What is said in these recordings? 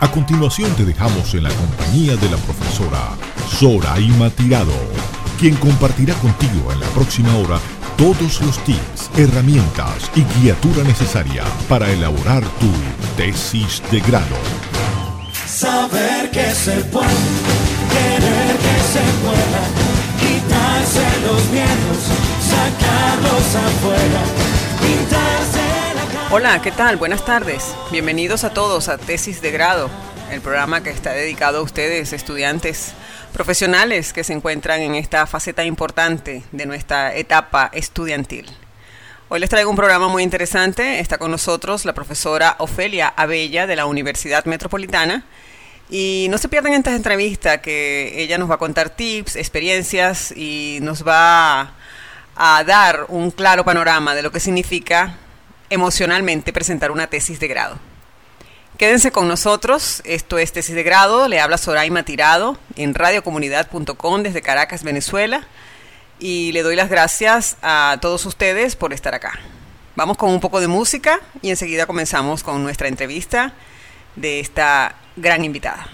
A continuación te dejamos en la compañía de la profesora Zoraima Tirado, quien compartirá contigo en la próxima hora todos los tips, herramientas y guiatura necesaria para elaborar tu tesis de grado. Saber que se puede, querer que se pueda, quitarse los miedos, sacarlos afuera, pintarse. Hola, ¿qué tal? Buenas tardes. Bienvenidos a todos a Tesis de Grado, el programa que está dedicado a ustedes, estudiantes profesionales que se encuentran en esta faceta importante de nuestra etapa estudiantil. Hoy les traigo un programa muy interesante. Está con nosotros la profesora Ofelia Abella de la Universidad Metropolitana. Y no se pierdan esta entrevista que ella nos va a contar tips, experiencias y nos va a dar un claro panorama de lo que significa emocionalmente presentar una tesis de grado. Quédense con nosotros, esto es Tesis de Grado, le habla Soraima Tirado en radiocomunidad.com desde Caracas, Venezuela, y le doy las gracias a todos ustedes por estar acá. Vamos con un poco de música y enseguida comenzamos con nuestra entrevista de esta gran invitada.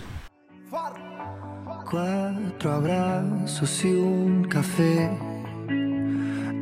Cuatro abrazos y un café.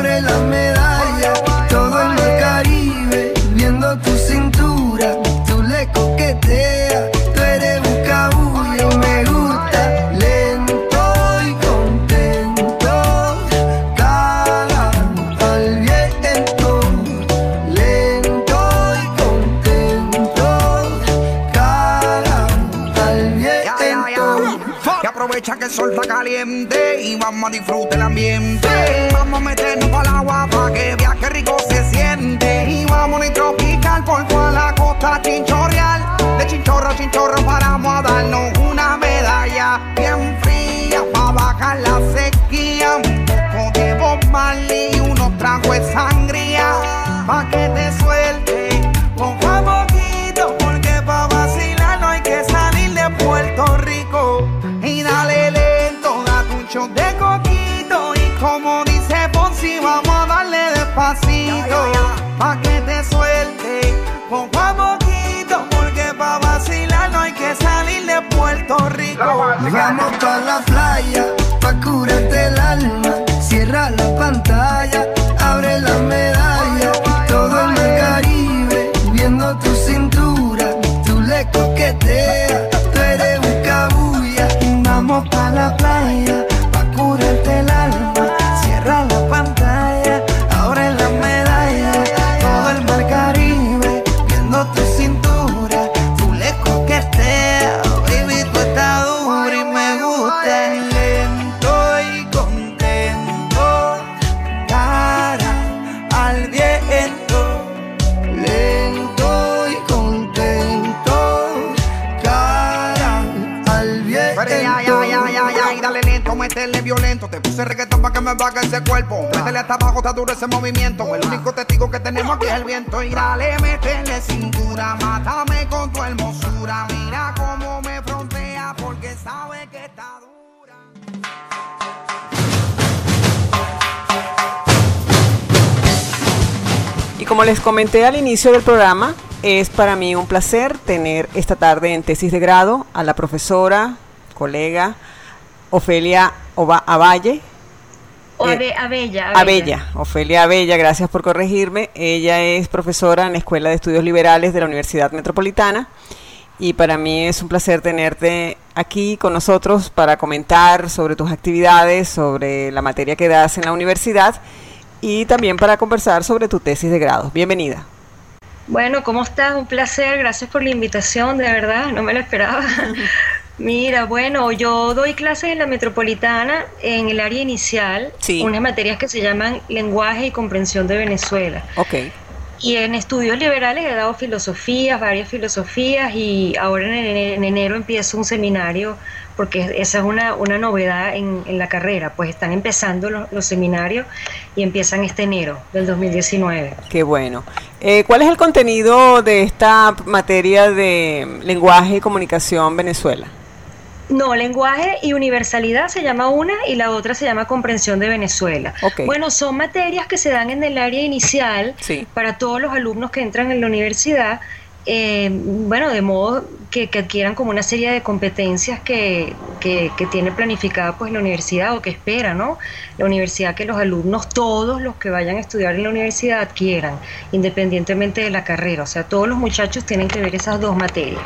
abre la medalla. Todo el mar Caribe, viendo tu cintura. Tú le coqueteas, tú eres buscabullo. Me gusta lento y contento. Cara al viento, lento y contento. Cara al viento. Que aprovecha que el sol está caliente y vamos a disfrutar el ambiente. Para el agua para que viaje rico se siente. Y vamos ir tropical por toda la costa chinchorreal. De chinchorro a chinchorro paramos a darnos una medalla bien fría para bajar la sequía. Un poco de y unos tragos de sangría pa' que te suelte. Vamos pa la me baje ese cuerpo. Métele hasta abajo, está duro ese movimiento. El único testigo que tenemos aquí es el viento. Y dale, métele cintura, mátame con tu hermosura. Mira cómo me frontea, porque sabe que está dura. Y como les comenté al inicio del programa, es para mí un placer tener esta tarde en tesis de grado a la profesora, colega Ofelia Ova- Avalle. Ove- Abella, Abella, Ofelia Abella, gracias por corregirme. Ella es profesora en la Escuela de Estudios Liberales de la Universidad Metropolitana y para mí es un placer tenerte aquí con nosotros para comentar sobre tus actividades, sobre la materia que das en la universidad y también para conversar sobre tu tesis de grado. Bienvenida. Bueno, ¿cómo estás? Un placer, gracias por la invitación, de verdad, no me lo esperaba. Mira, bueno, yo doy clases en la metropolitana en el área inicial, Sí. unas materias que se llaman lenguaje y comprensión de Venezuela. Ok. Y en estudios liberales he dado filosofías, varias filosofías, y ahora en, enero empiezo un seminario, porque esa es una, una novedad en, en, la carrera, pues están empezando los, los, seminarios y empiezan este enero del 2019. Qué bueno. Eh, ¿Cuál es el contenido de esta materia de lenguaje y comunicación Venezuela? No, lenguaje y universalidad se llama una y la otra se llama comprensión de Venezuela. Bueno, son materias que se dan en el área inicial para todos los alumnos que entran en la universidad eh, bueno, de modo que, adquieran como una serie de competencias que, que, tiene planificada pues la universidad o que espera, ¿no? La universidad que los alumnos, todos los que vayan a estudiar en la universidad adquieran, independientemente de la carrera. O sea, todos los muchachos tienen que ver esas dos materias.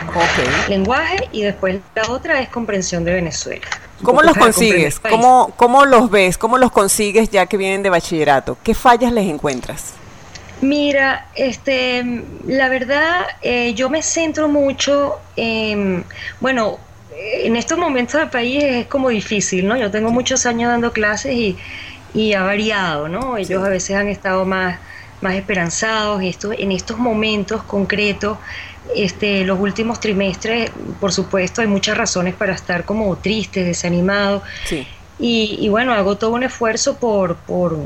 Lenguaje y después la otra es comprensión de Venezuela. ¿Cómo los consigues? ¿Cómo, ¿Cómo los ves? ¿Cómo los consigues ya que vienen de bachillerato? ¿Qué fallas les encuentras? Mira, este, la verdad, eh, yo me centro mucho en, bueno, en estos momentos del país es como difícil, ¿no? Yo tengo muchos años dando clases y, y ha variado, ¿no? Ellos a veces han estado más, más esperanzados y esto, en estos momentos concretos, este, los últimos trimestres, por supuesto, hay muchas razones para estar como tristes, desanimados. Sí. Y, y, bueno, hago todo un esfuerzo por, por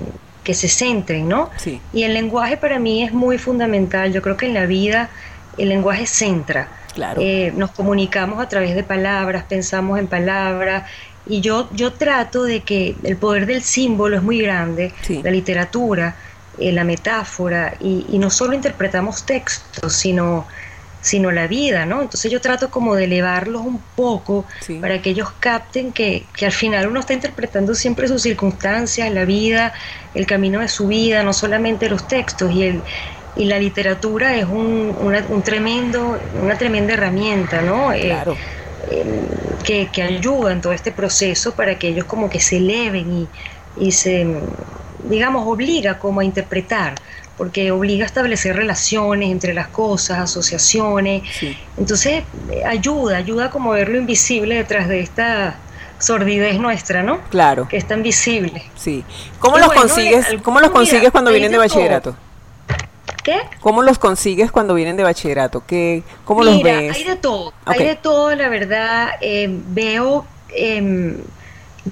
que se centren, ¿no? Sí. Y el lenguaje para mí es muy fundamental. Yo creo que en la vida el lenguaje centra. Claro. Eh, nos comunicamos a través de palabras, pensamos en palabras. Y yo, yo trato de que el poder del símbolo es muy grande, la literatura, eh, la metáfora, y, y no solo interpretamos textos, sino sino la vida, ¿no? Entonces yo trato como de elevarlos un poco para que ellos capten que, que, al final uno está interpretando siempre sus circunstancias, la vida, el camino de su vida, no solamente los textos y el y la literatura es un, una, un tremendo, una tremenda herramienta, ¿no? Eh, claro. Eh, que, que, ayuda en todo este proceso para que ellos como que se eleven y, y se, digamos, obliga como a interpretar porque obliga a establecer relaciones entre las cosas, asociaciones. Entonces, eh, ayuda, ayuda como a ver lo invisible detrás de esta sordidez nuestra, ¿no? Claro. Que es tan visible. Sí. ¿Cómo los consigues, ¿cómo los consigues cuando vienen de, bachillerato? ¿Qué? ¿Cómo los consigues cuando vienen de bachillerato? ¿Qué, ¿Cómo los ves? Hay de todo, hay de todo, la verdad. Eh, veo eh,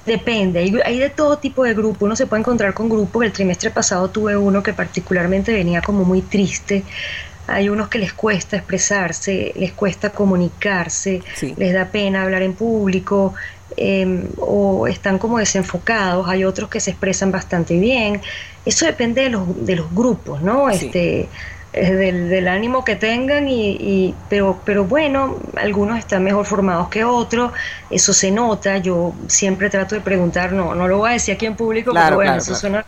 Depende, hay, de todo tipo de grupos, uno se puede encontrar con grupos, el trimestre pasado tuve uno que particularmente venía como muy triste, hay unos que les cuesta expresarse, les cuesta comunicarse, les da pena hablar en público em, o están como desenfocados, hay otros que se expresan bastante bien, eso depende de los, de los grupos, ¿no? Este, del, del, ánimo que tengan, y, pero, pero bueno, algunos están mejor formados que otros, eso se nota, yo siempre trato de preguntar, no, no lo voy a decir aquí en público, pero bueno, eso suena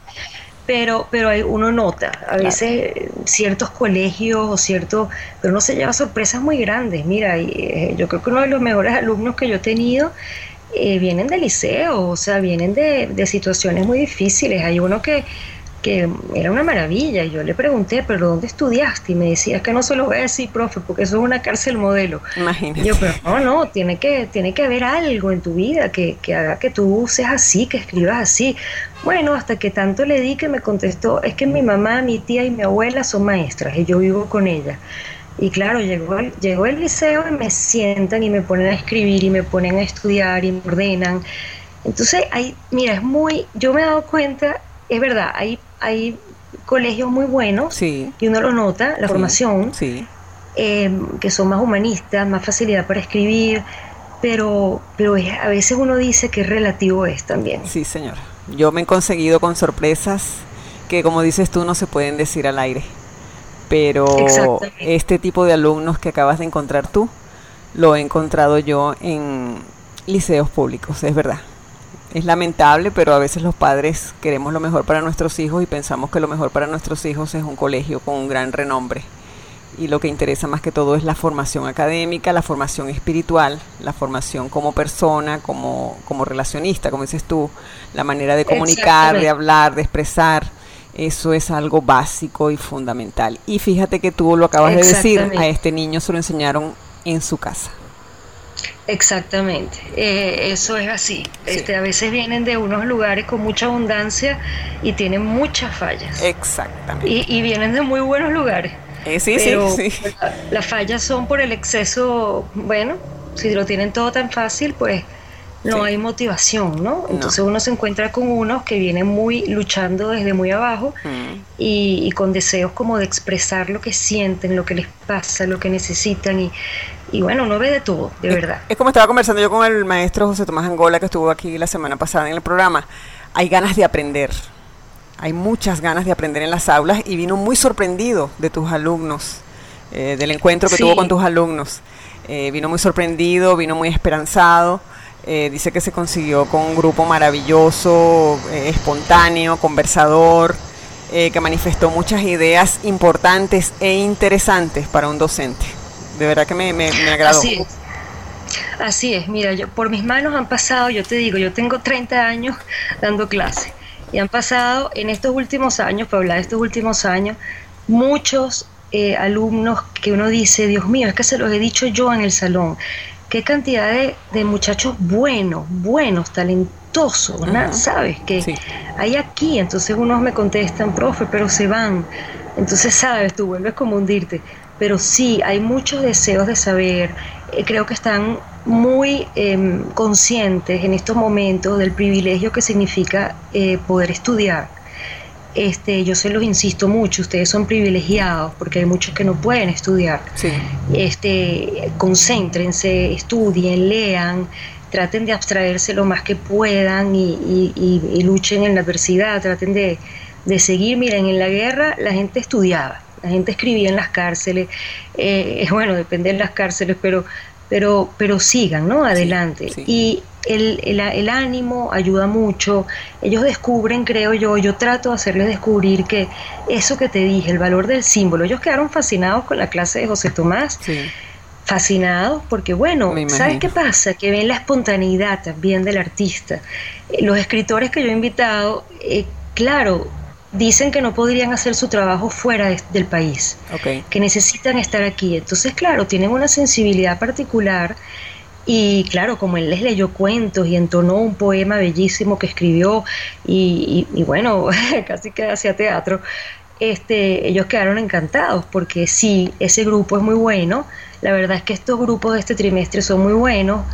pero pero hay, uno nota a veces ciertos colegios o ciertos pero uno se lleva sorpresas muy grandes mira y, eh, yo creo que uno de los mejores alumnos que yo he tenido eh, vienen del liceo o sea vienen de, de situaciones muy difíciles hay uno que que era una maravilla. Y yo le pregunté, ¿pero dónde estudiaste? Y me decía, que no se lo voy a decir, profe, porque eso es una cárcel modelo. Imagínate. yo, pero no, no, tiene que, tiene que haber algo en tu vida que, que haga que tú seas así, que escribas así. Bueno, hasta que tanto le di que me contestó, es que mi mamá, mi tía y mi abuela son maestras y yo vivo con ellas. Y claro, llegó el, llegó el liceo y me sientan y me ponen a escribir y me ponen a estudiar y me ordenan. Entonces, ahí, mira, es muy, yo me he dado cuenta, es verdad, hay hay colegios muy buenos y uno lo nota, la formación, em, que son más humanistas, más facilidad para escribir, pero, pero a veces uno dice que relativo es también. Sí, señor. Yo me he conseguido con sorpresas que, como dices tú, no se pueden decir al aire. Pero este tipo de alumnos que acabas de encontrar tú, lo he encontrado yo en liceos públicos, es verdad es lamentable, pero a veces los padres queremos lo mejor para nuestros hijos y pensamos que lo mejor para nuestros hijos es un colegio con un gran renombre. Y lo que interesa más que todo es la formación académica, la formación espiritual, la formación como persona, como, como relacionista, como dices tú, la manera de comunicar, de hablar, de expresar. Eso es algo básico y fundamental. Y fíjate que tú lo acabas de decir, a este niño se lo enseñaron en su casa. Exactamente, eh, eso es así. Este, a veces vienen de unos lugares con mucha abundancia y tienen muchas fallas. Exactamente. Y, vienen de muy buenos lugares. Eh, sí, sí, sí. las fallas son por el exceso, bueno, si lo tienen todo tan fácil, pues no hay motivación, ¿no? Entonces uno se encuentra con unos que vienen muy luchando desde muy abajo mm. y, con deseos como de expresar lo que sienten, lo que les pasa, lo que necesitan y, y bueno, uno ve de todo, de verdad. Es como estaba conversando yo con el maestro José Tomás Angola que estuvo aquí la semana pasada en el programa. Hay ganas de aprender, hay muchas ganas de aprender en las aulas y vino muy sorprendido de tus alumnos, eh, del encuentro que tuvo con tus alumnos. Eh, vino muy sorprendido, vino muy esperanzado. Eh, dice que se consiguió con un grupo maravilloso, espontáneo, conversador, eh, que manifestó muchas ideas importantes e interesantes para un docente. De verdad que me, me, agradó. Así es. Así es, mira, yo, por mis manos han pasado, yo te digo, yo tengo 30 años dando clase y han pasado en estos últimos años, para hablar de estos últimos años, muchos alumnos que uno dice, Dios mío, es que se los he dicho yo en el salón, qué cantidad de, muchachos buenos, buenos, talentosos, ¿no? ¿sabes? Que hay aquí, entonces unos me contestan, profe, pero se van. Entonces, sabes, tú vuelves como hundirte. Pero sí, hay muchos deseos de saber. Eh, creo que están muy em, conscientes en estos momentos del privilegio que significa eh, poder estudiar este, yo se los insisto mucho, ustedes son privilegiados porque hay muchos que no pueden estudiar. Este, concéntrense, estudien, lean, traten de abstraerse lo más que puedan y, luchen en la adversidad, traten de, seguir. Miren, en la guerra la gente estudiaba, la gente escribía en las cárceles, eh, bueno, depende de las cárceles, pero, pero, pero sigan, ¿no? Adelante. Y el, el, ánimo ayuda mucho. Ellos descubren, creo yo, yo trato de hacerles descubrir que eso que te dije, el valor del símbolo, ellos quedaron fascinados con la clase de José Tomás. Fascinados porque, bueno, ¿sabes qué pasa? Que ven la espontaneidad también del artista. Eh, los escritores que yo he invitado, eh, claro, dicen que no podrían hacer su trabajo fuera del país, que necesitan estar aquí. Entonces, claro, tienen una sensibilidad particular y claro, como él les leyó cuentos y entonó un poema bellísimo que escribió y, bueno, casi que hacía teatro, este, ellos quedaron encantados porque sí, ese grupo es muy bueno. La verdad es que estos grupos de este trimestre son muy buenos,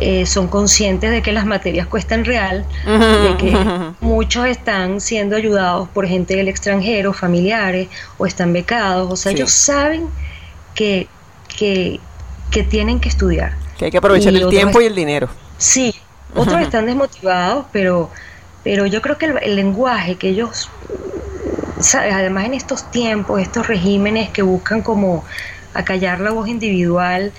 eh, son conscientes de que las materias cuestan real, de que muchos están siendo ayudados por gente del extranjero, familiares, o están becados, o sea, ellos saben que, que, que tienen que estudiar. Que hay que aprovechar el tiempo y el dinero. Sí, otros están desmotivados, pero, pero yo creo que el, lenguaje que ellos, ¿sabes? además en estos tiempos, estos regímenes que buscan como acallar la voz individual,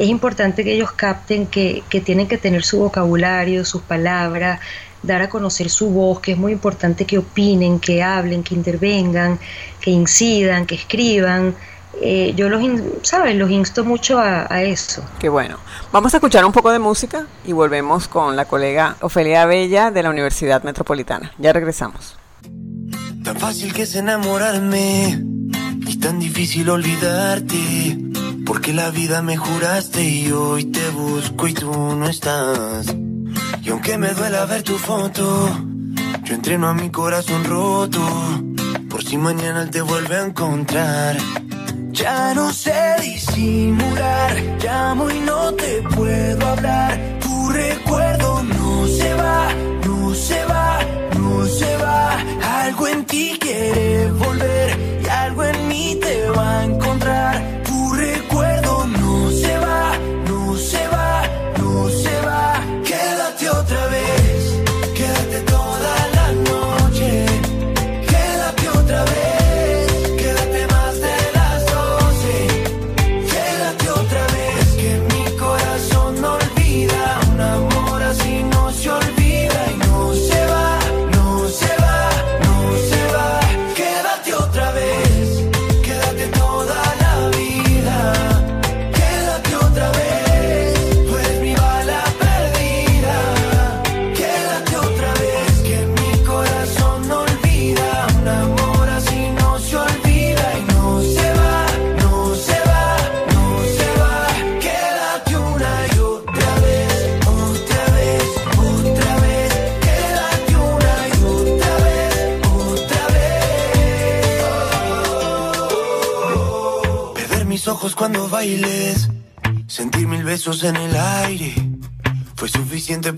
es importante que ellos capten que, que tienen que tener su vocabulario, sus palabras, dar a conocer su voz, que es muy importante que opinen, que hablen, que intervengan, que incidan, que escriban, eh, yo los, ¿sabes? Los insto mucho a, eso. Qué bueno. Vamos a escuchar un poco de música y volvemos con la colega Ofelia Bella de la Universidad Metropolitana. Ya regresamos. Tan fácil que es enamorarme y tan difícil olvidarte. Porque la vida me juraste y hoy te busco y tú no estás. Y aunque me duela ver tu foto, yo entreno a mi corazón roto. Por si mañana él te vuelve a encontrar. Ya no sé disimular, llamo y no te puedo hablar. Tu recuerdo no se va, no se va, no se va. Algo en ti quiere volver y algo en mí te va a encontrar. otra vez.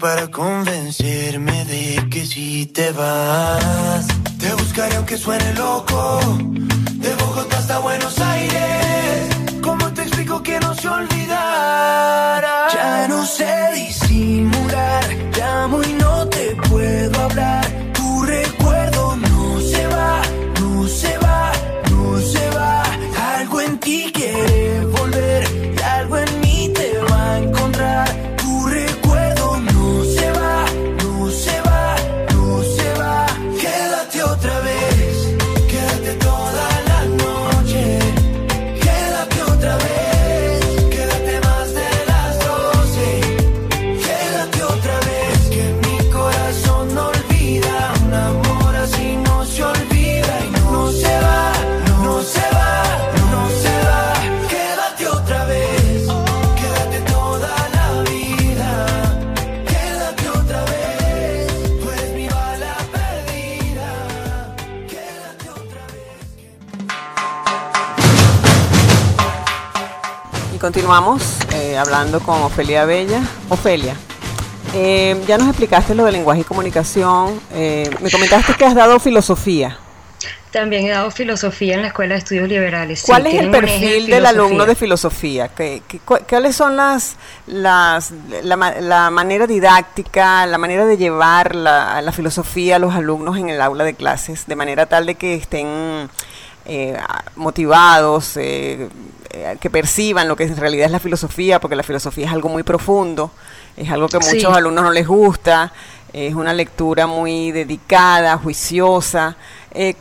Para convencerme de que si te vas, te buscaré aunque suene loco. Continuamos eh, hablando con Ofelia Bella. Ofelia, eh, ya nos explicaste lo de lenguaje y comunicación. eh, me comentaste que has dado filosofía. También he dado filosofía en la Escuela de Estudios Liberales. sí, ¿Cuál es el perfil del alumno de filosofía? ¿Qué, qué- cu- cuáles son las, las la, la manera didáctica, la manera de llevar la, la filosofía a los alumnos en el aula de clases, de manera tal de que estén eh, motivados, eh, eh, que perciban lo que en realidad es la filosofía, porque la filosofía es algo muy profundo, es algo que a Sí. muchos alumnos no les gusta, es una lectura muy dedicada, juiciosa. Eh,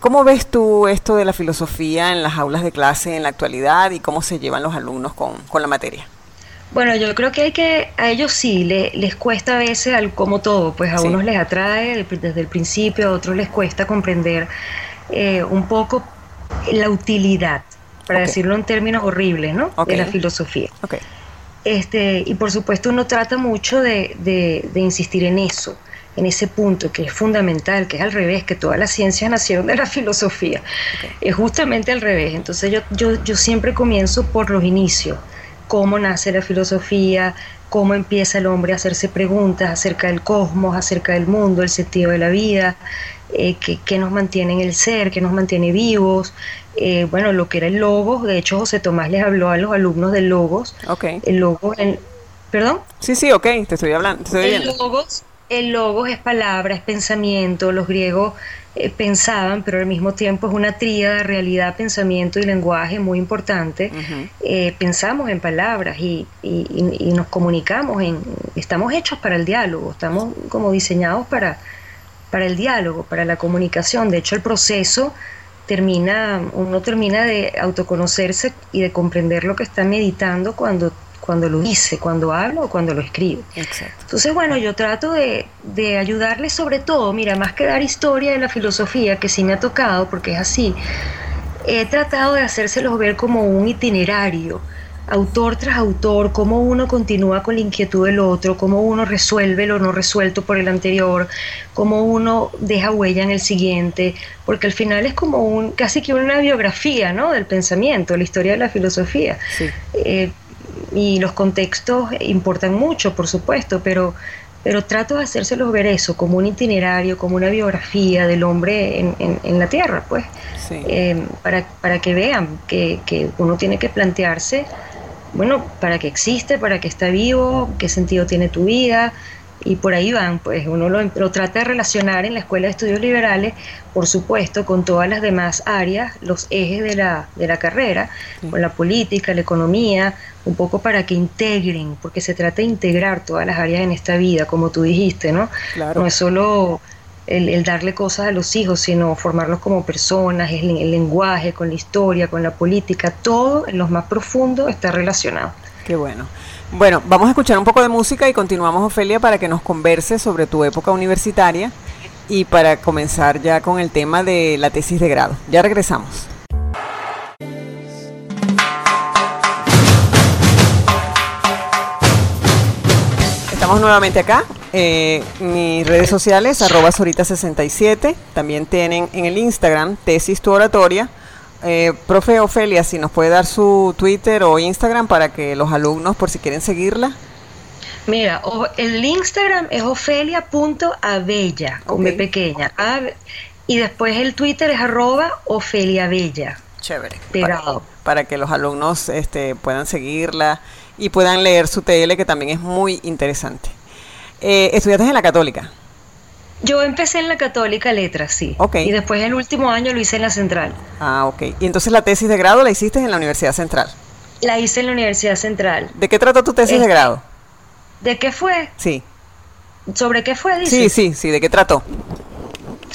¿Cómo ves tú esto de la filosofía en las aulas de clase en la actualidad y cómo se llevan los alumnos con, con la materia? Bueno, yo creo que hay que, a ellos sí, le- les cuesta a veces, al- como todo, pues a Sí. unos les atrae desde el principio, a otros les cuesta comprender eh, un poco la utilidad, para decirlo en términos horribles, ¿no? De la filosofía. Este, y por supuesto uno trata mucho de, de- de insistir en eso, en ese punto que es fundamental, que es al revés, que todas las ciencias nacieron de la filosofía. Es justamente al revés. Entonces yo, yo, yo siempre comienzo por los inicios, cómo nace la filosofía, cómo empieza el hombre a hacerse preguntas acerca del cosmos, acerca del mundo, el sentido de la vida, eh, qué, qué nos mantiene en el ser, qué nos mantiene vivos. eh, bueno, lo que era el logos, de hecho José Tomás les habló a los alumnos del logos, ok. el logo, el, ¿perdón? Sí, sí, ok, te estoy hablando, te estoy El logos, el logos es palabra, es pensamiento. Los griegos eh, pensaban, pero al mismo tiempo es una tríada, realidad, pensamiento y lenguaje muy importante. Eh, pensamos en palabras y, y- y- y nos comunicamos, en, estamos hechos para el diálogo, estamos como diseñados para, para el diálogo, para la comunicación. De hecho, el proceso termina, uno termina de autoconocerse y de comprender lo que está meditando cuando, cuando lo dice, cuando habla o cuando lo escribe. Exacto. Entonces, bueno, yo trato de, de ayudarles sobre todo, mira, más que dar historia de la filosofía, que sí me ha tocado, porque es así, he tratado de hacérselos ver como un itinerario, autor tras autor, cómo uno continúa con la inquietud del otro, cómo uno resuelve lo no resuelto por el anterior, cómo uno deja huella en el siguiente, porque al final es como un, casi que una biografía, ¿no? Del pensamiento, la historia de la filosofía. Sí. Eh, y los contextos importan mucho, por supuesto, pero, pero trato de hacérselos ver eso como un itinerario, como una biografía del hombre en, en- en la Tierra, pues, Sí. eh, para, para que vean que, que uno tiene que plantearse, bueno, para qué existe, para qué está vivo, qué sentido tiene tu vida, y por ahí van, pues uno lo, lo trata de relacionar en la Escuela de Estudios Liberales, por supuesto, con todas las demás áreas, los ejes de la, de la carrera, con la política, la economía, un poco para que integren, porque se trata de integrar todas las áreas en esta vida, como tú dijiste, ¿no? Claro. No es solo el, el darle cosas a los hijos, sino formarlos como personas, el, el lenguaje, con la historia, con la política, todo en lo más profundo está relacionado. Qué bueno. Bueno, vamos a escuchar un poco de música y continuamos, Ofelia, para que nos converse sobre tu época universitaria y para comenzar ya con el tema de la tesis de grado. Ya regresamos. Estamos nuevamente acá. Eh, mis redes sociales, arroba Sorita67. También tienen en el Instagram, tesis tu oratoria, Eh, profe Ofelia, si nos puede dar su Twitter o Instagram para que los alumnos, por si quieren seguirla. Mira, el Instagram es ofelia.abella, con B pequeña. y después el Twitter es arroba Ofelia Bella. Chévere. Pegado. Para, que los alumnos este, puedan seguirla y puedan leer su TL, que también es muy interesante. Eh, ¿Estudiaste en la Católica? Yo empecé en la Católica Letras, sí. Ok. Y después el último año lo hice en la Central. Ah, ok. ¿Y entonces la tesis de grado la hiciste en la Universidad Central? La hice en la Universidad Central. ¿De qué trató tu tesis de grado? ¿De qué fue? Sí. ¿Sobre qué fue? Dice? Sí, sí, sí. ¿De qué trató?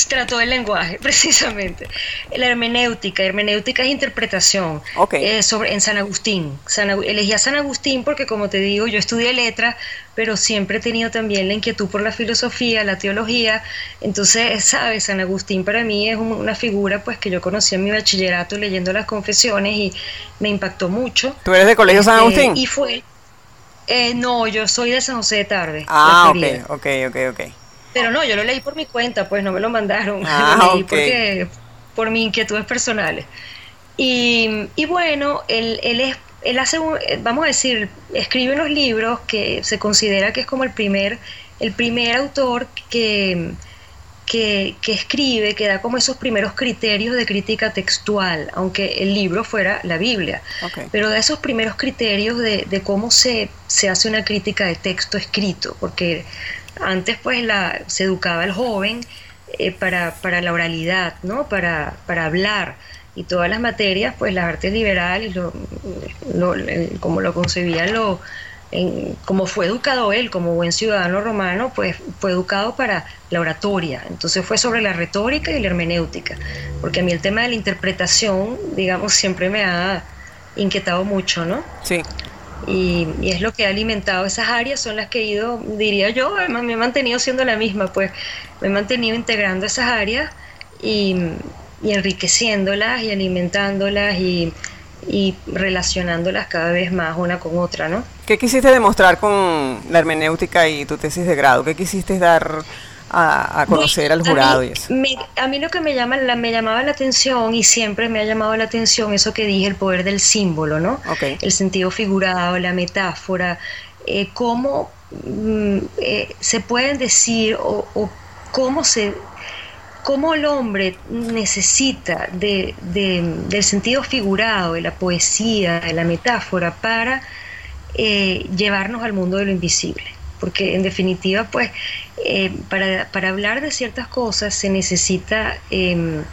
Trató el lenguaje, precisamente. La hermenéutica. Hermenéutica es interpretación. Ok. Eh, sobre, en San Agustín. San, elegí a San Agustín porque, como te digo, yo estudié letras, pero siempre he tenido también la inquietud por la filosofía, la teología. Entonces, sabes, San Agustín para mí es una figura pues que yo conocí en mi bachillerato leyendo las confesiones y me impactó mucho. ¿Tú eres de Colegio San este, Agustín? Y fue... Eh, no, yo soy de San José de Tarde. Ah, ok, ok, ok, ok. Pero no, yo lo leí por mi cuenta, pues no me lo mandaron. Ah, lo leí porque, por mis inquietudes personales. Y, y bueno, él, él, es, él hace, vamos a decir, escribe unos libros que se considera que es como el primer, el primer autor que, que, que, escribe, que da como esos primeros criterios de crítica textual, aunque el libro fuera la Biblia, pero da esos primeros criterios de, de cómo se, se, hace una crítica de texto escrito, porque antes pues la, se educaba al joven eh, para, para, la oralidad, ¿no? Para, para, hablar. Y todas las materias, pues las artes liberales, lo, como lo concebía, lo, como fue educado él, como buen ciudadano romano, pues fue educado para la oratoria. Entonces fue sobre la retórica y la hermenéutica. Porque a mí el tema de la interpretación, digamos, siempre me ha inquietado mucho, ¿no? Sí. Y, es lo que ha alimentado esas áreas, son las que he ido, diría yo, me he mantenido siendo la misma, pues me he mantenido integrando esas áreas y, enriqueciéndolas y alimentándolas y, y relacionándolas cada vez más una con otra, ¿no? ¿Qué quisiste demostrar con la hermenéutica y tu tesis de grado? ¿Qué quisiste dar a, conocer al jurado y eso. a mí lo que me, llama, la, me llamaba la atención y siempre me ha llamado la atención eso que dije, el poder del símbolo, ¿no? El sentido figurado, la metáfora, eh, cómo mm, eh, se pueden decir o, cómo se cómo el hombre necesita de, del sentido figurado, de la poesía, de la metáfora para eh, llevarnos al mundo de lo invisible porque en definitiva, pues, eh, para, para, hablar de ciertas cosas se necesita em,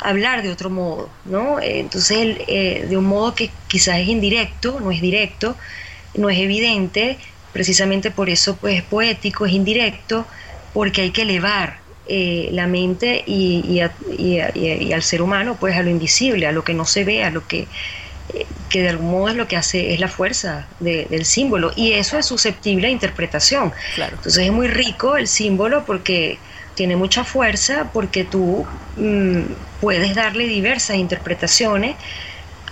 hablar de otro modo, ¿no? Entonces, eh, de un modo que quizás es indirecto, no es directo, no es evidente, precisamente por eso, pues, es poético, es indirecto, porque hay que elevar eh, la mente y, y, al ser humano, pues, a lo invisible, a lo que no se ve, a lo que que de algún modo es lo que hace, es la fuerza del símbolo, y eso es susceptible a interpretación. Entonces es muy rico el símbolo porque tiene mucha fuerza, porque tú mm, puedes darle diversas interpretaciones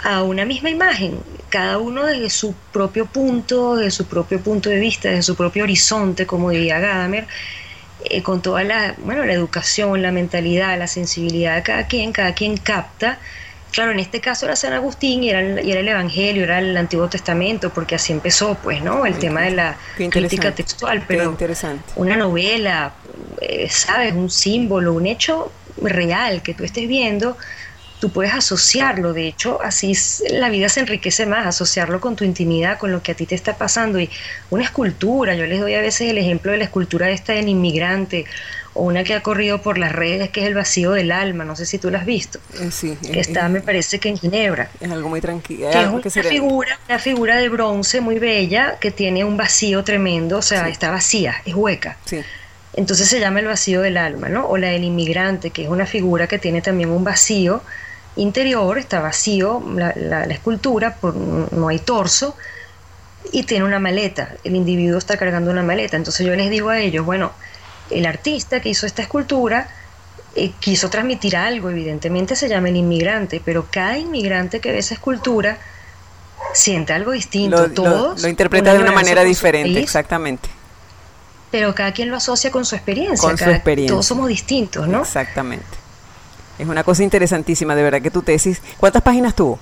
a una misma imagen, cada uno desde su propio punto, desde su propio punto de vista, desde su propio horizonte, como diría Gadamer, eh, con toda la, bueno, la educación, la mentalidad, la sensibilidad de cada quien, cada quien capta Claro, en este caso era San Agustín y era, el, era el Evangelio, era el Antiguo Testamento, porque así empezó, pues, ¿no? El tema de la crítica textual, pero interesante. una novela, eh, ¿sabes? Un símbolo, un hecho real que tú estés viendo, tú puedes asociarlo. De hecho, así la vida se enriquece más, asociarlo con tu intimidad, con lo que a ti te está pasando. Y una escultura, yo les doy a veces el ejemplo de la escultura esta del inmigrante o una que ha corrido por las redes, que es el vacío del alma, no sé si tú la has visto. Eh, sí. Que está, me parece que en Ginebra. Es algo muy tranquilo. es una, figura, una figura de bronce muy bella que tiene un vacío tremendo, o sea, está vacía, es hueca. Sí. Entonces se llama el vacío del alma, ¿no? O la del inmigrante, que es una figura que tiene también un vacío interior, está vacío la, la, escultura, por, no hay torso, y tiene una maleta. El individuo está cargando una maleta. Entonces yo les digo a ellos, bueno, el artista que hizo esta escultura eh, quiso transmitir algo, evidentemente se llama el inmigrante, pero cada inmigrante que ve esa escultura siente algo distinto. Lo, Todos lo, interpreta de una manera diferente, exactamente. Pero cada quien lo asocia con su experiencia. Con su experiencia. Todos somos distintos, ¿no? Exactamente. Es una cosa interesantísima, de verdad que tu tesis, ¿cuántas páginas tuvo?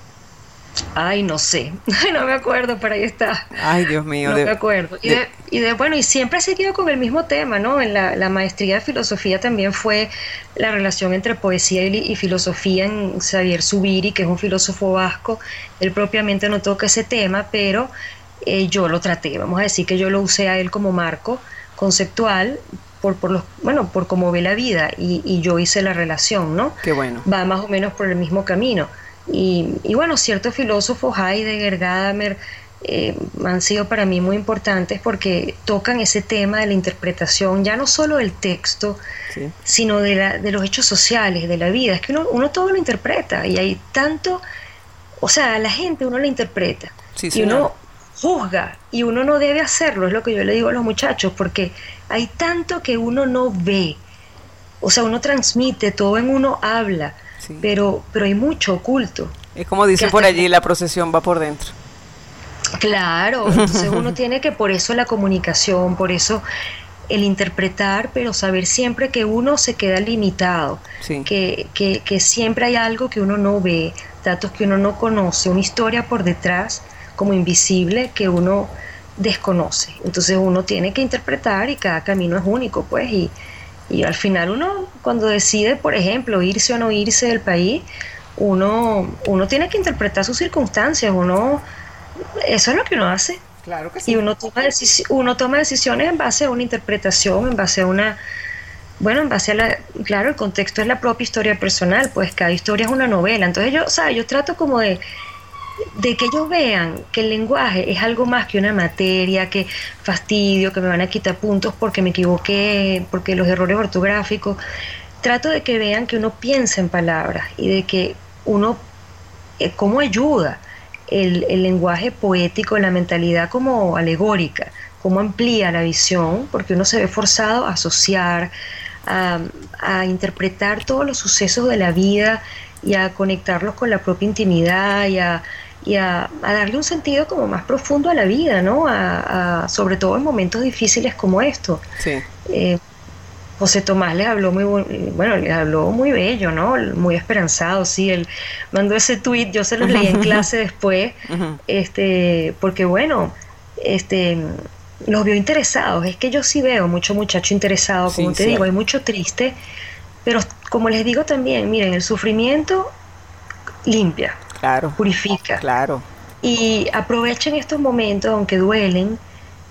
Ay, no sé, no me acuerdo, pero ahí está. Ay, Dios mío. No me acuerdo. Y de, y de, bueno, y siempre he seguido con el mismo tema, ¿no? En la, la maestría de filosofía también fue la relación entre poesía y, y, filosofía en Xavier Zubiri, que es un filósofo vasco. Él propiamente no toca ese tema, pero eh, yo lo traté. Vamos a decir que yo lo usé a él como marco conceptual por, por los, bueno, por cómo ve la vida y, y yo hice la relación, ¿no? Qué bueno. Va más o menos por el mismo camino. Y, y, bueno, ciertos filósofos, Heidegger, Gadamer, eh, han sido para mí muy importantes porque tocan ese tema de la interpretación, ya no solo del texto, sí. sino de, la, de, los hechos sociales, de la vida. Es que uno, uno, todo lo interpreta y hay tanto, o sea, a la gente uno la interpreta sí, y uno juzga y uno no debe hacerlo, es lo que yo le digo a los muchachos, porque hay tanto que uno no ve. O sea, uno transmite, todo en uno habla Sí. Pero, pero hay mucho oculto. Es como dicen por allí, la procesión va por dentro. Claro, entonces uno tiene que, por eso la comunicación, por eso el interpretar, pero saber siempre que uno se queda limitado, sí. que, que, que, siempre hay algo que uno no ve, datos que uno no conoce, una historia por detrás como invisible que uno desconoce. Entonces uno tiene que interpretar y cada camino es único, pues, y, y al final uno, cuando decide, por ejemplo, irse o no irse del país, uno, uno tiene que interpretar sus circunstancias, uno, eso es lo que uno hace. Claro que sí. Y uno toma, uno toma decisiones en base a una interpretación, en base a una, bueno, en base a la, claro, el contexto es la propia historia personal, pues cada historia es una novela. Entonces yo, o sea, yo trato como de, de que ellos vean que el lenguaje es algo más que una materia, que fastidio, que me van a quitar puntos porque me equivoqué, porque los errores ortográficos. Trato de que vean que uno piensa en palabras y de que uno, eh, cómo ayuda el, el, lenguaje poético, la mentalidad como alegórica, cómo amplía la visión, porque uno se ve forzado a asociar, a, a interpretar todos los sucesos de la vida y a conectarlos con la propia intimidad y a, y a, a, darle un sentido como más profundo a la vida, ¿no? A, a, sobre todo en momentos difíciles como estos. Sí. Eh, José Tomás les habló muy bueno, les habló muy bello, ¿no? Muy esperanzado, sí. Él mandó ese tweet, yo se los leí en clase después, este, porque bueno, este los vio interesados. Es que yo sí veo mucho muchacho interesado, como sí, te sí. digo, hay mucho triste, pero como les digo también, miren, el sufrimiento limpia, claro, purifica. Claro. Y aprovechen estos momentos, aunque duelen,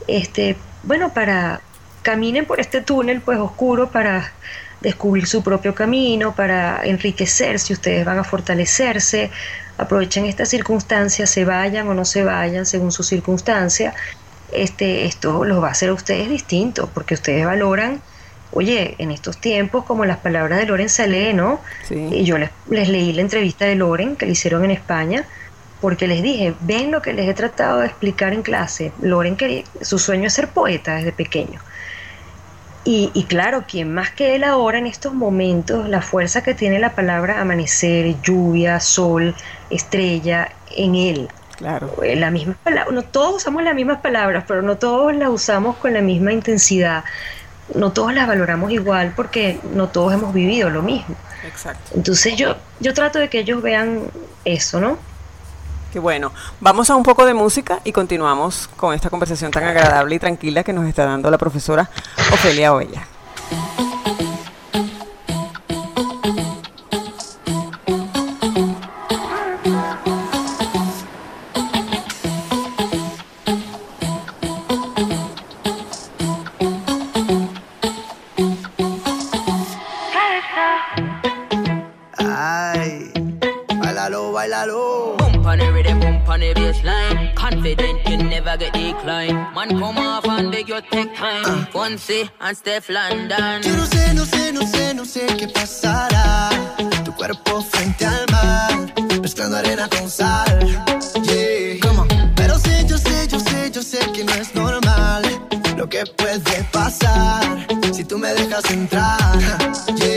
este, bueno, para caminen por este túnel pues oscuro para descubrir su propio camino, para enriquecerse, ustedes van a fortalecerse, aprovechen estas circunstancias, se vayan o no se vayan según su circunstancia, este, esto los va a hacer a ustedes distintos, porque ustedes valoran, oye, en estos tiempos, como las palabras de Loren Salé, ¿no? Sí. Y yo les, les leí la entrevista de Loren que le hicieron en España, porque les dije, ven lo que les he tratado de explicar en clase. Loren quería, su sueño es ser poeta desde pequeño. Y, y, claro, quien más que él ahora en estos momentos, la fuerza que tiene la palabra amanecer, lluvia, sol, estrella, en él. Claro. La misma palabra, no todos usamos las mismas palabras, pero no todos las usamos con la misma intensidad. No todos las valoramos igual porque no todos hemos vivido lo mismo. Exacto. Entonces yo, yo trato de que ellos vean eso, ¿no? Qué bueno. Vamos a un poco de música y continuamos con esta conversación tan agradable y tranquila que nos está dando la profesora Ofelia Oella. Confident you never get declined. Man, come off and beg you take time. Fonse and Steph London. Yo no sé, no sé, no sé, no sé qué pasará. Tu cuerpo frente al mar, mezclando arena con sal. Yeah. Pero sé, yo sé, yo sé, yo sé que no es normal lo que puede pasar si tú me dejas entrar. Yeah.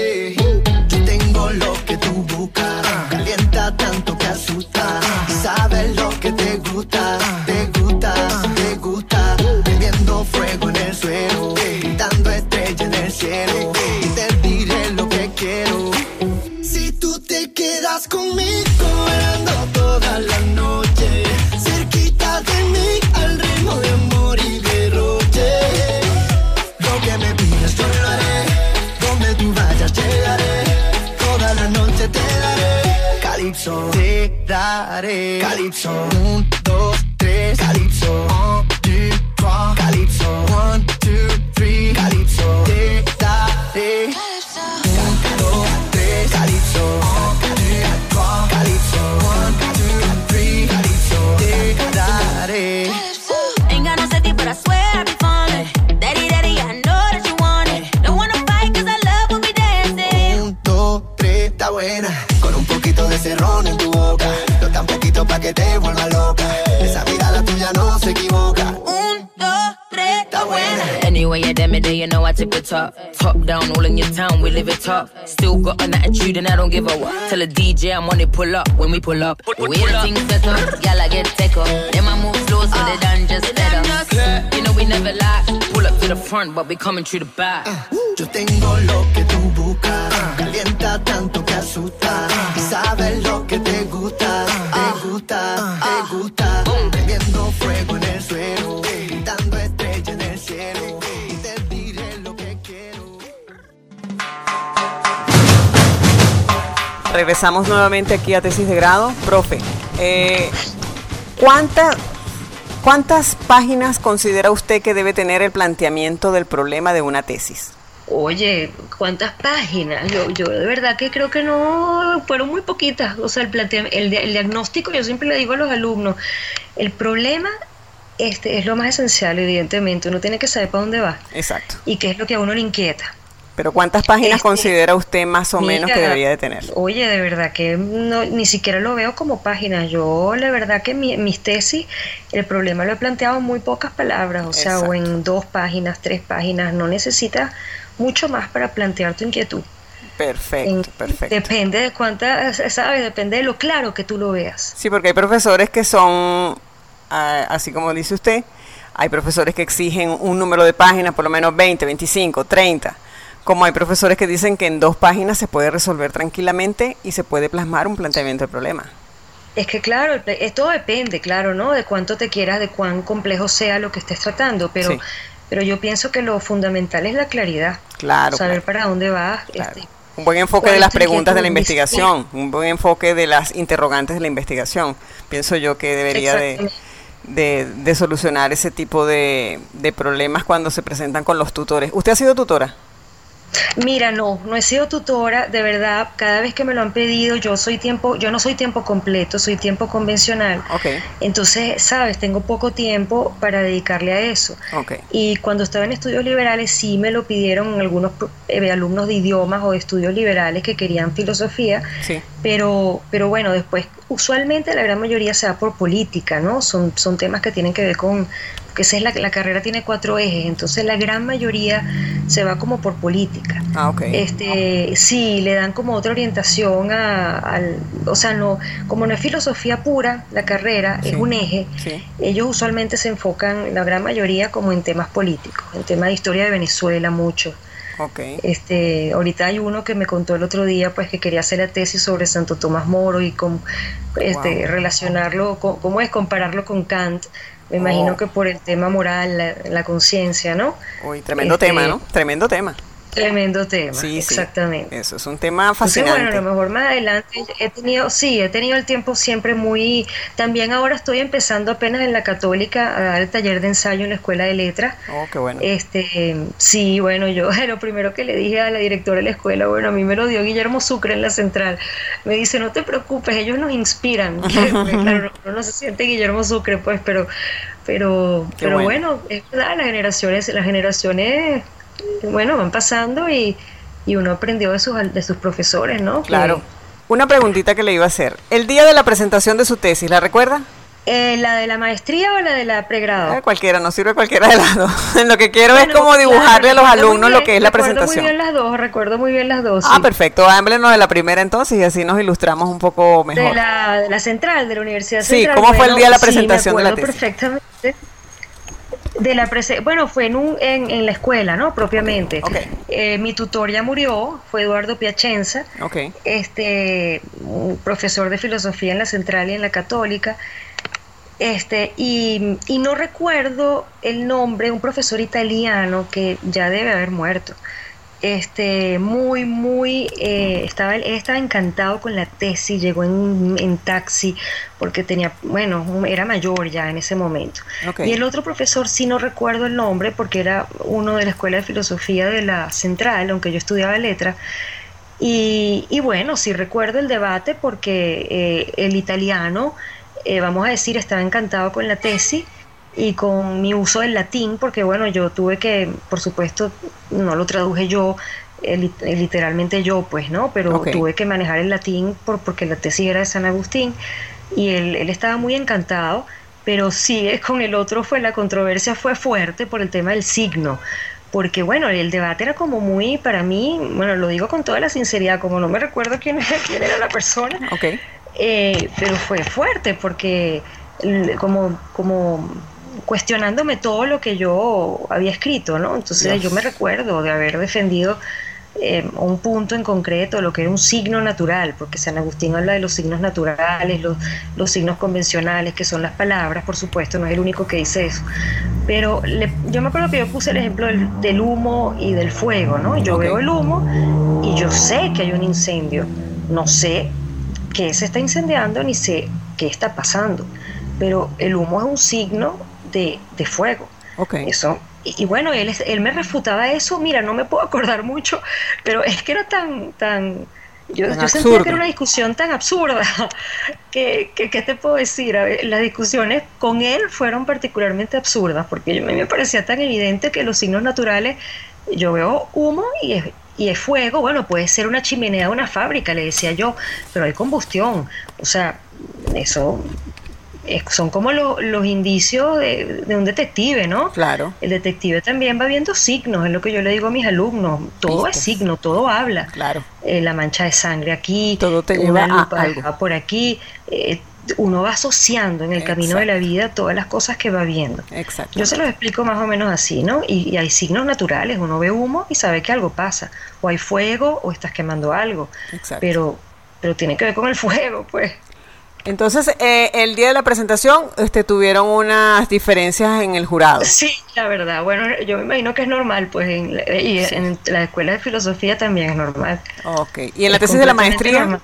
Calipso, te daré Calipso, un, top. Top down, all in your town, we live it top. Still got an attitude and I don't give a what. Tell a DJ I'm on it, pull up when we pull up. The way the things set up, gal I get take up. Then I move slow so they done just better. You know we never lie. Pull up to the front, but we coming through the back. Uh, yo tengo lo que tú buscas. Calienta tanto que asusta. Y sabes lo que te gusta. Te uh, gusta, te gusta. Regresamos nuevamente aquí a tesis de grado. Profe, eh, ¿cuánta- ¿cuántas páginas considera usted que debe tener el planteamiento del problema de una tesis? Oye, ¿cuántas páginas? Yo, yo de verdad que creo que no, fueron muy poquitas. O sea, el, plantea- el, dia- el diagnóstico, yo siempre le digo a los alumnos, el problema este, es lo más esencial, evidentemente. Uno tiene que saber para dónde va Exacto. y qué es lo que a uno le inquieta. Pero ¿cuántas páginas Este, considera usted más o menos que debería de tener? Oye, de verdad que no, ni siquiera lo veo como páginas. Yo, la verdad que mi- mis tesis, el problema lo he planteado en muy pocas palabras, o sea, o en dos páginas, tres páginas. No necesitas mucho más para plantear tu inquietud. Perfecto, perfecto. Depende de cuántas, ¿sabes? Depende de lo claro que tú lo veas. Sí, porque hay profesores que son, así como dice usted, hay profesores que exigen un número de páginas, por lo menos 20, 25, 30. Como hay profesores que dicen que en dos páginas se puede resolver tranquilamente y se puede plasmar un planteamiento del problema. Es que claro, esto depende, claro, ¿no? De cuánto te quieras, de cuán complejo sea lo que estés tratando, pero, Sí. pero yo pienso que lo fundamental es la claridad. Claro, Saber claro. para dónde vas. Claro. este, Un buen enfoque ¿Cuál de las preguntas de la investigación, un buen enfoque de las interrogantes de la investigación. Pienso yo que debería de, de- de solucionar ese tipo de, de problemas cuando se presentan con los tutores. ¿Usted ha sido tutora? Mira, no, no he sido tutora, de verdad, cada vez que me lo han pedido, yo soy tiempo, yo no soy tiempo completo, soy tiempo convencional. Ok, Entonces, sabes, tengo poco tiempo para dedicarle a eso. ok. Y cuando estaba en estudios liberales sí me lo pidieron algunos eh, alumnos de idiomas o de estudios liberales que querían filosofía, Sí. Pero, pero bueno, después usualmente la gran mayoría se va por política, ¿no? Son, son temas que tienen que ver con, que esa es la, la carrera tiene cuatro ejes, entonces la gran mayoría se va como por política. Ah, ok. Este, sí, le dan como otra orientación a, al, o sea, no, como no es filosofía pura, la carrera Sí. es un eje, Sí. ellos usualmente se enfocan, la gran mayoría, como en temas políticos, en temas de historia de Venezuela mucho. Ok. Este, ahorita hay uno que me contó el otro día, pues que quería hacer la tesis sobre Santo Tomás Moro y con, este, Wow. relacionarlo, con, ¿cómo es compararlo con Kant? Me imagino Oh. que por el tema moral, la, la conciencia, ¿no? Uy, tremendo Este, tema, ¿no? Tremendo tema. Tremendo tema, Sí, sí. exactamente. Eso es un tema Entonces, fascinante. bueno, a lo mejor más adelante he tenido, sí, he tenido el tiempo siempre muy, también ahora estoy empezando apenas en la católica a dar el taller de ensayo en la escuela de letras. Oh, qué bueno. Este, sí, bueno, yo lo primero que le dije a la directora de la escuela, bueno, a mí me lo dio Guillermo Sucre en la central. Me dice, no te preocupes, ellos nos inspiran. Claro, no, no se siente Guillermo Sucre, pues, pero, pero, Qué pero bueno. bueno, es verdad, las generaciones, las generaciones, bueno, van pasando y, y uno aprendió de sus, de sus profesores, ¿no? Que- Claro. Una preguntita que le iba a hacer. El día de la presentación de su tesis, ¿la recuerda? Eh, ¿La de la maestría o la de la pregrado? Eh, cualquiera, no sirve cualquiera de las dos. Lo que quiero Bueno, es como claro, dibujarle a los recuerdo alumnos lo que es la recuerdo presentación. muy bien las dos, recuerdo muy bien las dos. Ah, sí. perfecto. Háblenos de la primera entonces y así nos ilustramos un poco mejor. De la, de la central, de la Universidad Sí, Central. ¿cómo fue el día de la sí, me presentación de la acuerdo tesis? perfectamente. De la prese- bueno, fue en, un, en, en la escuela, ¿no? Propiamente. Eh, mi tutor ya murió, fue Eduardo Piacenza, este, un profesor de filosofía en la central y en la católica. Este, y, y no recuerdo el nombre, un profesor italiano que ya debe haber muerto. Este, muy, muy, eh, estaba, estaba encantado con la tesis, llegó en, en, taxi porque tenía, bueno, era mayor ya en ese momento. Y el otro profesor, sí no recuerdo el nombre porque era uno de la Escuela de Filosofía de la Central, aunque yo estudiaba letra. Y, y bueno, sí recuerdo el debate porque eh, el italiano, eh, vamos a decir, estaba encantado con la tesis y con mi uso del latín, porque bueno, yo tuve que, por supuesto, no lo traduje yo, eh, eh, literalmente yo, pues, ¿no? Pero tuve que manejar el latín por, porque la tesis era de San Agustín y él, él estaba muy encantado, pero sí, con el otro fue la controversia fue fuerte por el tema del signo, porque bueno, el debate era como muy, para mí, bueno, lo digo con toda la sinceridad, como no me recuerdo quién, quién era la persona, okay. eh, pero fue fuerte porque como, como cuestionándome todo lo que yo había escrito, ¿no? Entonces yo me recuerdo de haber defendido eh, un punto en concreto, lo que era un signo natural, porque San Agustín habla de los signos naturales, los, los signos convencionales, que son las palabras, por supuesto, no es el único que dice eso. Pero yo me acuerdo que yo puse el ejemplo del, humo y del fuego, ¿no? Yo veo el humo y yo sé que hay un incendio, no sé qué se está incendiando ni sé qué está pasando, pero el humo es un signo de, fuego. Okay. Eso. Y, bueno, él, él me refutaba eso, mira, no me puedo acordar mucho, pero es que era tan, tan, yo, yo sentía que era una discusión tan absurda que, que, ¿qué te puedo decir? las discusiones con él fueron particularmente absurdas porque a mí me parecía tan evidente que los signos naturales, yo veo humo y es, y es fuego, bueno, puede ser una chimenea de una fábrica, le decía yo, pero hay combustión, o sea, eso son como los indicios de, un detective, ¿no? Claro. El detective también va viendo signos, es lo que yo le digo a mis alumnos, todo es signo, todo habla. Claro. Eh, la mancha de sangre aquí, todo te lleva a algo. por aquí. Eh, uno va asociando en el camino de la vida todas las cosas que va viendo. Exacto. Yo se los explico más o menos así, ¿no? Y, y, hay signos naturales, uno ve humo y sabe que algo pasa, o hay fuego o estás quemando algo, Exacto. pero pero tiene que ver con el fuego, pues. Entonces, eh, el día de la presentación este, tuvieron unas diferencias en el jurado. Sí, la verdad. Bueno, yo me imagino que es normal, pues, en, y en la escuela de filosofía también es normal. Ok. ¿Y en la tesis de la maestría?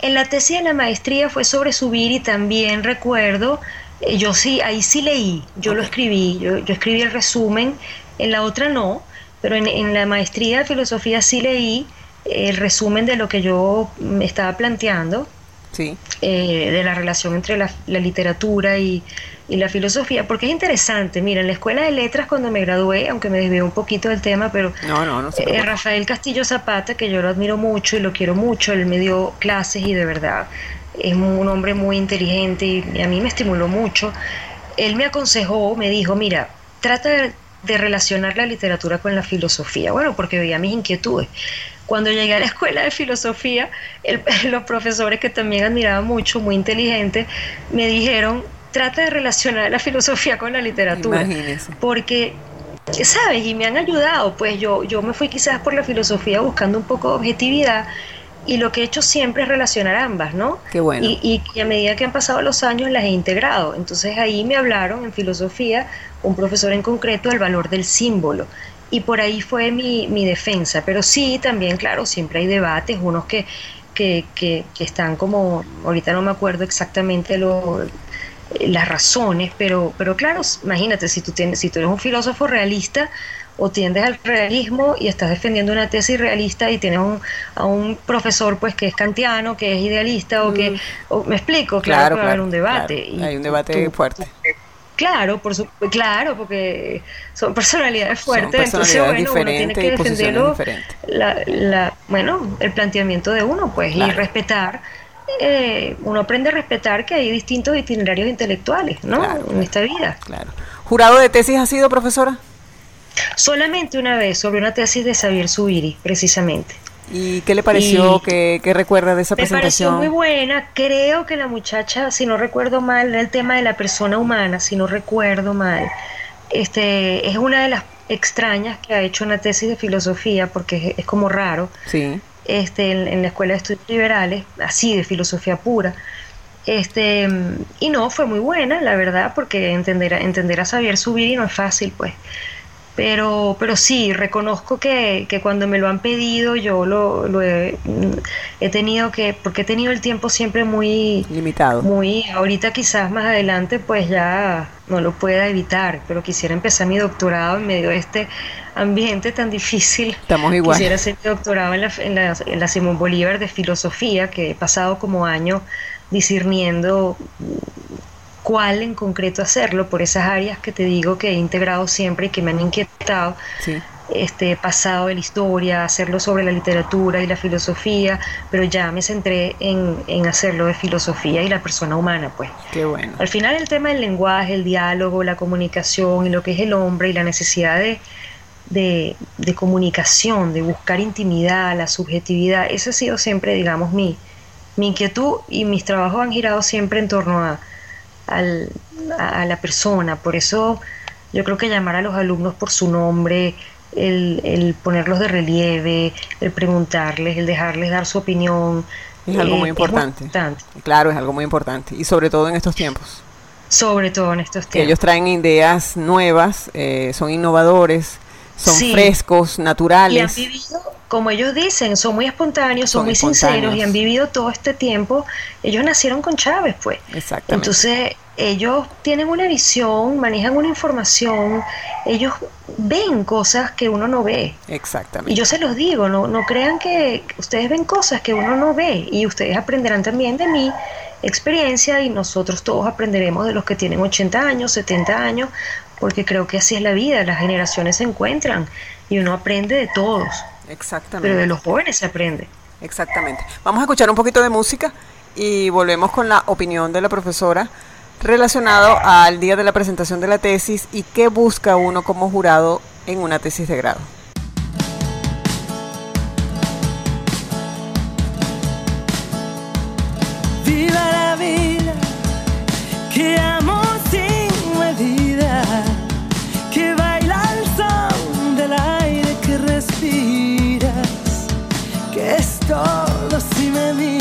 En la tesis de la maestría fue sobre subir y también recuerdo, eh, yo sí, ahí sí leí, yo lo escribí, yo, yo, escribí el resumen, en la otra no, pero en, en la maestría de filosofía sí leí el resumen de lo que yo me estaba planteando sí. eh, de la relación entre la, la literatura y, y, la filosofía, porque es interesante. Mira, en la escuela de letras cuando me gradué, aunque me desvié un poquito del tema, pero no, no, no eh, Rafael Castillo Zapata, que yo lo admiro mucho y lo quiero mucho, él me dio clases y de verdad es un hombre muy inteligente y, y a mí me estimuló mucho. Él me aconsejó, me dijo, mira, trata de, de relacionar la literatura con la filosofía, bueno, porque veía mis inquietudes. Cuando llegué a la escuela de filosofía, el, los profesores que también admiraba mucho, muy inteligentes, me dijeron, trata de relacionar la filosofía con la literatura. Imagínese. Porque, ¿sabes? Y me han ayudado, pues yo, yo me fui quizás por la filosofía buscando un poco de objetividad y lo que he hecho siempre es relacionar ambas, ¿no? Qué bueno. Y, y, a medida que han pasado los años las he integrado. Entonces ahí me hablaron en filosofía, un profesor en concreto, el valor del símbolo y por ahí fue mi, mi, defensa. Pero sí, también, claro, siempre hay debates, unos que, que, que, que están como, ahorita no me acuerdo exactamente lo, las razones, pero, pero claro, imagínate, si tú, tienes, si tú eres un filósofo realista, o tiendes al realismo y estás defendiendo una tesis realista y tienes un, a un profesor pues que es kantiano, que es idealista o que, o, me explico, claro, claro que va a haber un debate. Claro. Hay un debate tú, fuerte. Claro, por su, claro, porque son personalidades fuertes, son personalidades entonces bueno, uno tiene que defenderlo, la, la, bueno, el planteamiento de uno, pues, claro. y respetar, eh, uno aprende a respetar que hay distintos itinerarios intelectuales, ¿no? Claro, en esta vida. Claro. ¿Jurado de tesis ha sido, profesora? Solamente una vez, sobre una tesis de Xavier Zubiri, precisamente. ¿Y qué le pareció? Y ¿Qué, ¿Qué, recuerda de esa me presentación? Me pareció muy buena. Creo que la muchacha, si no recuerdo mal, era el tema de la persona humana, si no recuerdo mal. Este, es una de las extrañas que ha hecho una tesis de filosofía, porque es, es como raro. Sí. Este, en, en, la Escuela de Estudios Liberales, así de filosofía pura. Este, y no, fue muy buena, la verdad, porque entender, entender a Xavier Zubiri no es fácil, pues Pero, pero sí, reconozco que, que cuando me lo han pedido yo lo, lo he, he, tenido que, porque he tenido el tiempo siempre muy limitado. Muy, ahorita quizás más adelante pues ya no lo pueda evitar, pero quisiera empezar mi doctorado en medio de este ambiente tan difícil. Estamos igual. Quisiera hacer mi doctorado en la, en la, en la Simón Bolívar de filosofía, que he pasado como año discerniendo cuál en concreto hacerlo por esas áreas que te digo que he integrado siempre y que me han inquietado. Sí. Este, pasado de la historia, hacerlo sobre la literatura y la filosofía, pero ya me centré en, en, hacerlo de filosofía y la persona humana, pues. Qué bueno. Al final el tema del lenguaje, el diálogo, la comunicación y lo que es el hombre y la necesidad de, de, de comunicación, de buscar intimidad, la subjetividad, esa ha sido siempre, digamos, mi, mi inquietud y mis trabajos han girado siempre en torno a, al, a, la persona. Por eso yo creo que llamar a los alumnos por su nombre, el, el ponerlos de relieve, el preguntarles, el dejarles dar su opinión. Es algo muy importante. Muy importante. Claro, es algo muy importante. Y sobre todo en estos tiempos. Sobre todo en estos tiempos. Que ellos traen ideas nuevas, eh, son innovadores, son Sí. frescos, Y han naturales. vivido, como ellos dicen, son muy espontáneos, son, Son muy espontáneos. sinceros y han vivido todo este tiempo. Ellos nacieron con Chávez, pues. Exactamente. Entonces, ellos tienen una visión, manejan una información, ellos ven cosas que uno no ve. Exactamente. Y yo se los digo, no, no crean que que ustedes ven cosas que uno no ve y ustedes aprenderán también de mi experiencia y nosotros todos aprenderemos de los que tienen 80 años, 70 años, porque creo que así es la vida, las generaciones se encuentran y uno aprende de todos, Exactamente. pero de los jóvenes se aprende. Exactamente. Vamos a escuchar un poquito de música y volvemos con la opinión de la profesora relacionado al día de la presentación de la tesis y qué busca uno como jurado en una tesis de grado. Viva la vida que todo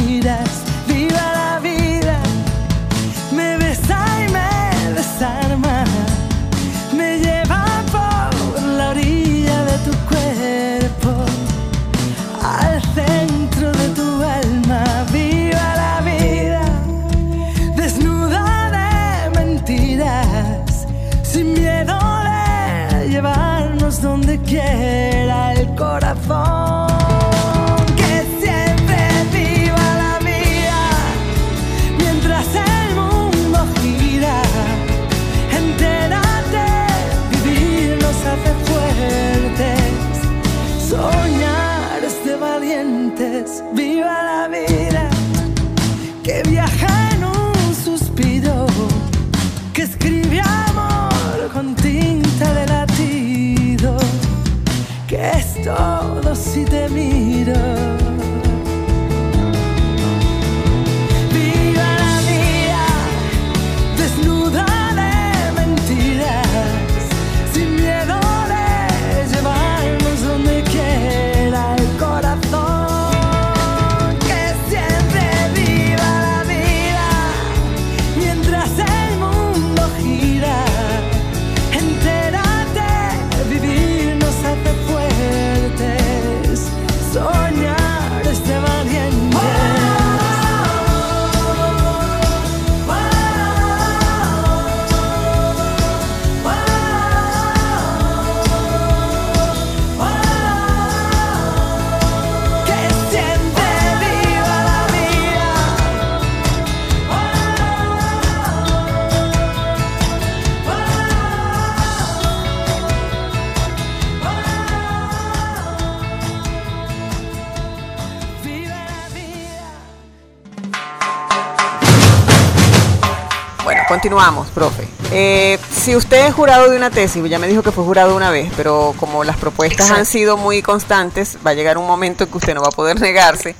continuamos, profe. Eh, si usted es jurado de una tesis, ya me dijo que fue jurado una vez, pero como las propuestas han sido muy constantes, va a llegar un momento en que usted no va a poder negarse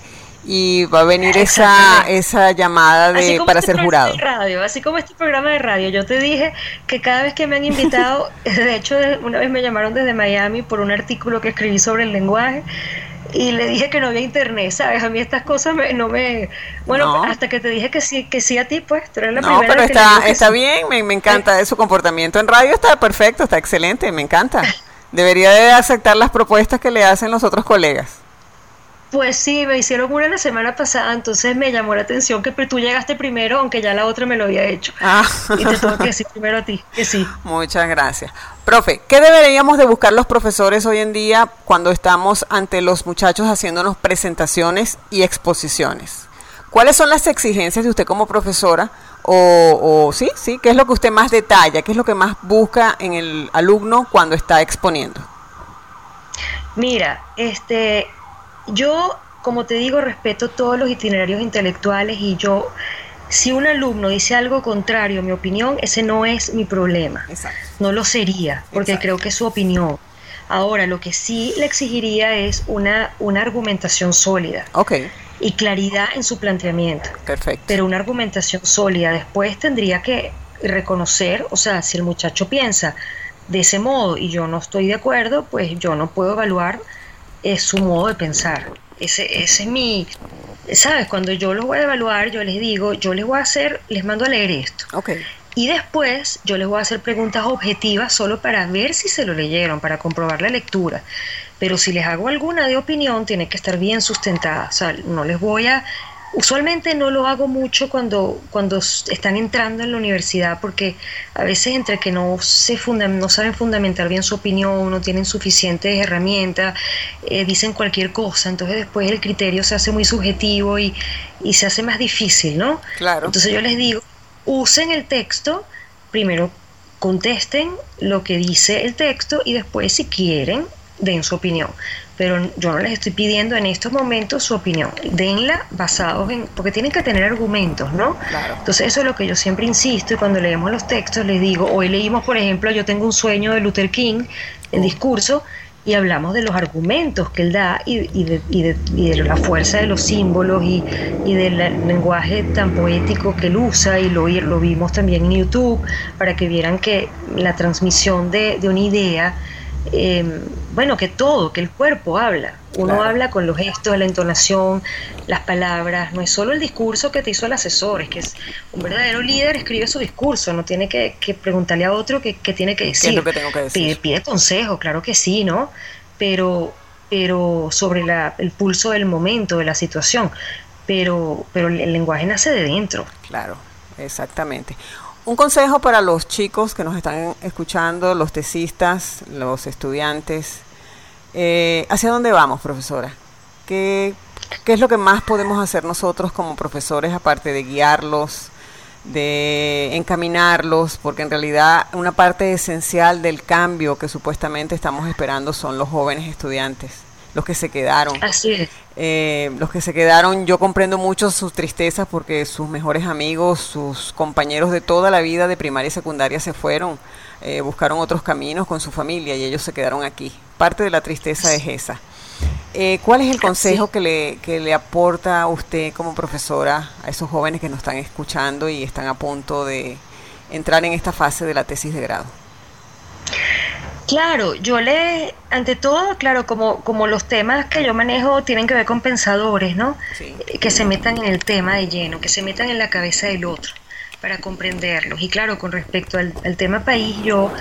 y va a venir esa, esa llamada de para este ser jurado. de radio, así como este programa de radio, yo te dije que cada vez que me han invitado, de hecho una vez me llamaron desde Miami por un artículo que escribí sobre el lenguaje y le dije que no había internet, ¿sabes? A mí estas cosas me- no me... Bueno, No. hasta que te dije que sí, que sí a ti, pues, tú eres la No, primera pero que está, que está sí. bien, me, me encanta su comportamiento en radio, está perfecto, está excelente, me encanta. Debería de aceptar las propuestas que le hacen los otros colegas. Pues sí, me hicieron una la semana pasada, entonces me llamó la atención que tú llegaste primero, aunque ya la otra me lo había hecho. Ah. Y te tengo que decir primero a ti, que sí. Muchas gracias. Profe, ¿qué deberíamos de buscar los profesores hoy en día cuando estamos ante los muchachos haciéndonos presentaciones y exposiciones? ¿Cuáles son las exigencias de usted como profesora? O, o sí, sí, ¿qué es lo que usted más detalla? ¿Qué es lo que más busca en el alumno cuando está exponiendo? Mira, este, yo, como te digo, respeto todos los itinerarios intelectuales y yo, si un alumno dice algo contrario a mi opinión, ese no es mi problema. Exacto. No lo sería, porque Exacto. creo que es su opinión. Ahora, lo que sí le exigiría es una, una argumentación sólida Ok, y claridad en su planteamiento. perfecto. pero una argumentación sólida. Después tendría que reconocer, o sea, si el muchacho piensa de ese modo y yo no estoy de acuerdo, pues yo no puedo evaluar eh, su modo de pensar. Ese, ese es mi, ¿sabes? Cuando yo los voy a evaluar, yo les digo, yo les voy a hacer, les mando a leer esto. Y después yo les voy a hacer preguntas objetivas solo para ver si se lo leyeron, para comprobar la lectura. Pero si les hago alguna de opinión, tiene que estar bien sustentada. O sea, no les voy a... Usualmente no lo hago mucho cuando, cuando están entrando en la universidad porque a veces entre que no, se funda- no saben fundamentar bien su opinión, no tienen suficientes herramientas, eh, dicen cualquier cosa, entonces después el criterio se hace muy subjetivo y, y se hace más difícil, ¿no? Claro. Entonces yo les digo, usen el texto, primero contesten lo que dice el texto y después si quieren den su opinión. Pero yo no les estoy pidiendo en estos momentos su opinión. Denla basados en, porque tienen que tener argumentos, ¿no? Claro. Entonces eso es lo que yo siempre insisto y cuando leemos los textos les digo, hoy leímos por ejemplo Yo tengo un sueño de Luther King en discurso y hablamos de los argumentos que él da y, y de, y de- y de la fuerza de los símbolos y, y del lenguaje tan poético que él usa y lo, lo vimos también en YouTube para que vieran que la transmisión de, de una idea, eh, bueno, que todo, que el cuerpo habla. Uno Claro. habla con los gestos, la entonación, las palabras, no es solo el discurso que te hizo el asesor, es que es un verdadero líder escribe su discurso, no tiene que, que preguntarle a otro qué, tiene que decir. lo que tengo que decir? Pide, pide consejo, claro que sí, ¿no? Pero, pero sobre la- el pulso del momento, de la situación. Pero, pero el lenguaje nace de dentro. Claro, exactamente. Un consejo para los chicos que nos están escuchando, los tesistas, los estudiantes. Eh, ¿Hacia dónde vamos, profesora? ¿Qué, ¿Qué es lo que más podemos hacer nosotros como profesores, aparte de guiarlos, de encaminarlos? Porque en realidad una parte esencial del cambio que supuestamente estamos esperando son los jóvenes estudiantes, los que se quedaron. Así es. Eh, los que se quedaron, yo comprendo mucho sus tristezas porque sus mejores amigos, sus compañeros de toda la vida de primaria y secundaria se fueron, eh, buscaron otros caminos con su familia y ellos se quedaron aquí. Parte de la tristeza es esa. Eh, ¿Cuál es el consejo que le, que le aporta a usted como profesora a esos jóvenes que nos están escuchando y están a punto de entrar en esta fase de la tesis de grado? Claro, yo le, ante todo, claro, como, como los temas que yo manejo tienen que ver con pensadores, ¿no? Sí. Eh, Que se metan en el tema de lleno, que se metan en la cabeza del otro para comprenderlos. Y claro, con respecto al, al tema país, yo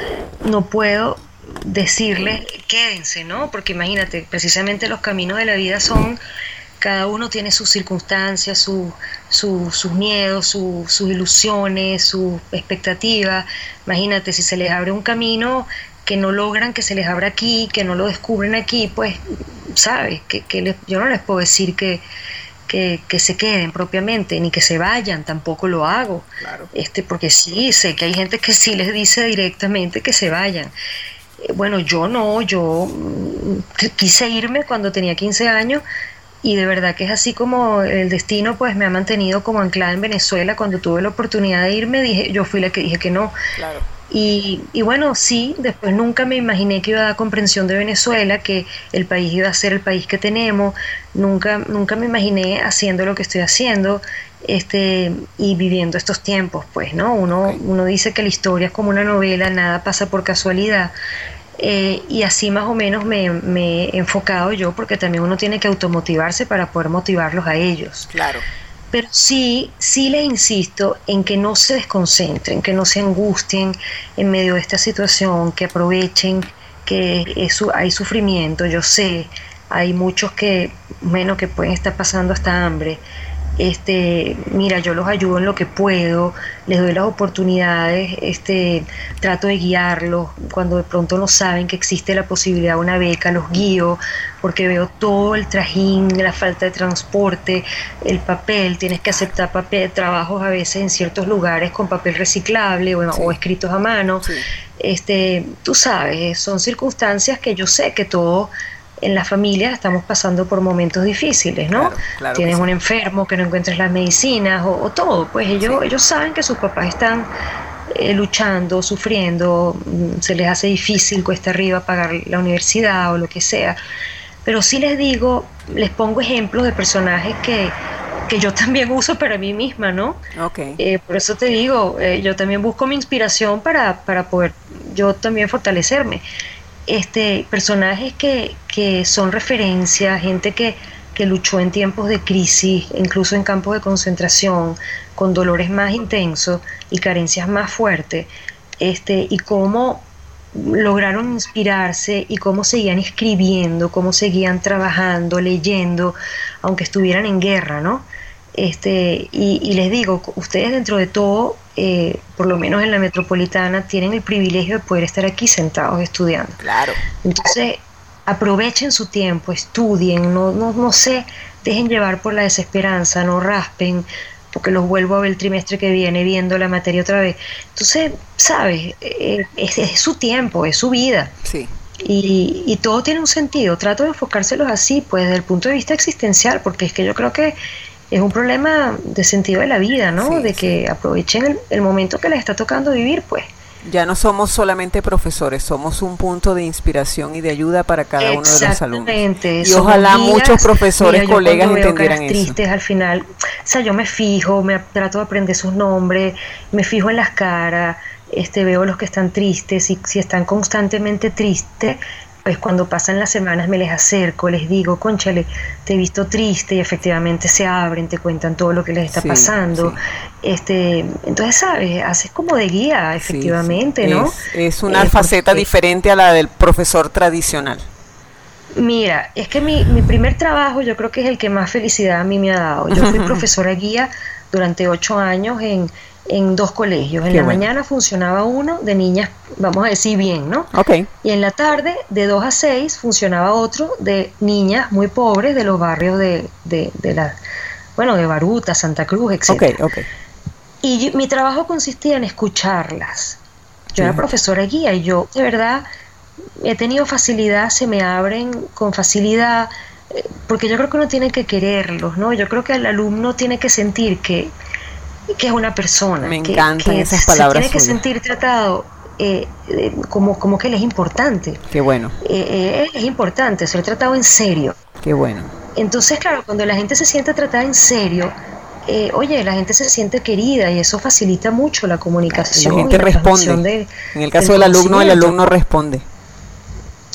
no puedo decirles quédense, ¿no? Porque imagínate, precisamente los caminos de la vida son, cada uno tiene sus circunstancias, su, su- sus miedos, su- sus ilusiones, sus expectativas. Imagínate, si se les abre un camino que no logran que se les abra aquí, que no lo descubren aquí, pues, ¿sabes? Que, que les- yo no les puedo decir que, que, que se queden propiamente, ni que se vayan, tampoco lo hago. Este, porque sí, sé que hay gente que sí les dice directamente que se vayan. Eh, Bueno, yo no, yo mm, qu- quise irme cuando tenía 15 años y de verdad que es así como el destino pues me ha mantenido como anclada en Venezuela. Cuando tuve la oportunidad de irme, dije, yo fui la que dije que no. Claro. Y, y bueno, sí, después nunca me imaginé que iba a dar comprensión de Venezuela, que el país iba a ser el país que tenemos, nunca, nunca me imaginé haciendo lo que estoy haciendo este, y viviendo estos tiempos, pues, ¿no? Uno, uno dice que la historia es como una novela, nada pasa por casualidad. eh, y así más o menos me, me he enfocado yo, porque también uno tiene que automotivarse para poder motivarlos a ellos. Claro. Pero sí, sí les insisto en que no se desconcentren, que no se angustien en medio de esta situación, que aprovechen, que es su- hay sufrimiento, yo sé, hay muchos que, bueno, que pueden estar pasando hasta hambre. Este, mira, yo los ayudo en lo que puedo, les doy las oportunidades, este, trato de guiarlos cuando de pronto no saben que existe la posibilidad de una beca, los guío porque veo todo el trajín, la falta de transporte, el papel, tienes que aceptar papel, trabajos a veces en ciertos lugares con papel reciclable o, o escritos a mano. Este, tú sabes, son circunstancias que yo sé que todos en las familias estamos pasando por momentos difíciles, ¿no? Claro, Tienes sí. un enfermo que no encuentras las medicinas o, o todo, pues ellos, ellos saben que sus papás están eh, luchando, sufriendo, mm, se les hace difícil, cuesta arriba pagar la universidad o lo que sea. Pero sí les digo, les pongo ejemplos de personajes que, que yo también uso para mí misma, ¿no? Ok. Eh, por eso te digo, eh, yo también busco mi inspiración para, para poder yo también fortalecerme. Este, personajes que, que son referencia, gente que, que luchó en tiempos de crisis, incluso en campos de concentración, con dolores más intensos y carencias más fuertes, este, y cómo lograron inspirarse y cómo seguían escribiendo, cómo seguían trabajando, leyendo, aunque estuvieran en guerra, ¿no? Este, y, y les digo, ustedes dentro de todo, eh, por lo menos en la metropolitana, tienen el privilegio de poder estar aquí sentados estudiando. Claro. Entonces, aprovechen su tiempo, estudien, no, no, no se dejen llevar por la desesperanza, no raspen, porque los vuelvo a ver el trimestre que viene viendo la materia otra vez. Entonces, ¿sabes? Eh, es, es su tiempo, es su vida. Sí. Y, y todo tiene un sentido. Trato de enfocárselos así, pues desde el punto de vista existencial, porque es que yo creo que es un problema de sentido de la vida, ¿no? Sí, de que aprovechen el, el momento que les está tocando vivir, pues. Ya no somos solamente profesores, somos un punto de inspiración y de ayuda para cada uno de los alumnos. Exactamente. Y ojalá guías. muchos profesores, Mira, colegas entendieran eso. tristes al final, o sea, yo me fijo, me trato de aprender sus nombres, me fijo en las caras, este, veo los que están tristes y si están constantemente tristes, pues cuando pasan las semanas me les acerco, les digo, conchale, te he visto triste y efectivamente se abren, te cuentan todo lo que les está Sí, pasando. sí. Este, entonces, ¿sabes? Haces como de guía, efectivamente, sí. ¿no? Es, es una Eh, faceta porque- diferente a la del profesor tradicional. Mira, es que mi, mi primer trabajo yo creo que es el que más felicidad a mí me ha dado. Yo fui profesora guía durante ocho años en, en dos colegios. En Qué la bueno. mañana funcionaba uno de niñas, vamos a decir bien, ¿no? Ok. Y en la tarde, de 2 a 6, funcionaba otro de niñas muy pobres de los barrios de, de, de la, bueno, de Baruta, Santa Cruz, etc. Ok, ok. Y yo- mi trabajo consistía en escucharlas. Yo era profesora guía y yo, de verdad, he tenido facilidad, se me abren con facilidad, eh, porque yo creo que uno tiene que quererlos, ¿no? Yo creo que el alumno tiene que sentir que, que es una persona. Me que- encantan que esas se palabras tiene que sentir tratado eh, eh, como, como que él es importante. Qué bueno, Eh, eh, es importante ser tratado en serio. qué bueno. Entonces, claro, cuando la gente se siente tratada en serio, oye, la gente se siente querida y eso facilita mucho la comunicación. la gente y la responde. de- En el caso del del alumno, el alumno responde.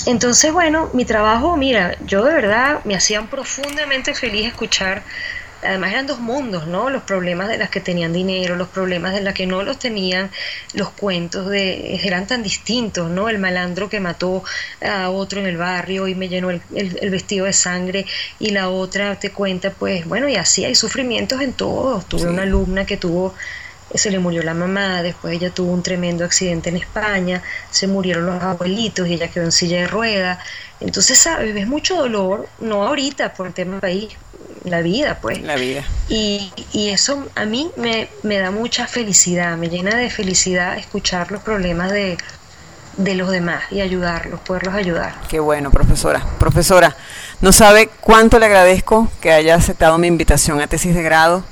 Entonces, bueno, mi trabajo, mira, yo de verdad me hacían profundamente feliz escuchar, además eran dos mundos, ¿no? Los problemas de las que tenían dinero, los problemas de las que no los tenían, los cuentos de eran tan distintos, ¿no? El malandro que mató a otro en el barrio y me llenó el, el- el vestido de sangre y la otra te cuenta, pues, bueno, y así hay sufrimientos en todos. Tuve una alumna que tuvo se le murió la mamá, después ella tuvo un tremendo accidente en España, se murieron los abuelitos y ella quedó en silla de ruedas. Entonces, ¿sabes? Ves mucho dolor, no ahorita por el tema país, la vida, pues. La vida. Y, y eso a mí me, me da mucha felicidad, me llena de felicidad escuchar los problemas de, de los demás y ayudarlos, poderlos ayudar. Qué bueno, profesora. Profesora, no sabe cuánto le agradezco que haya aceptado mi invitación a tesis de grado.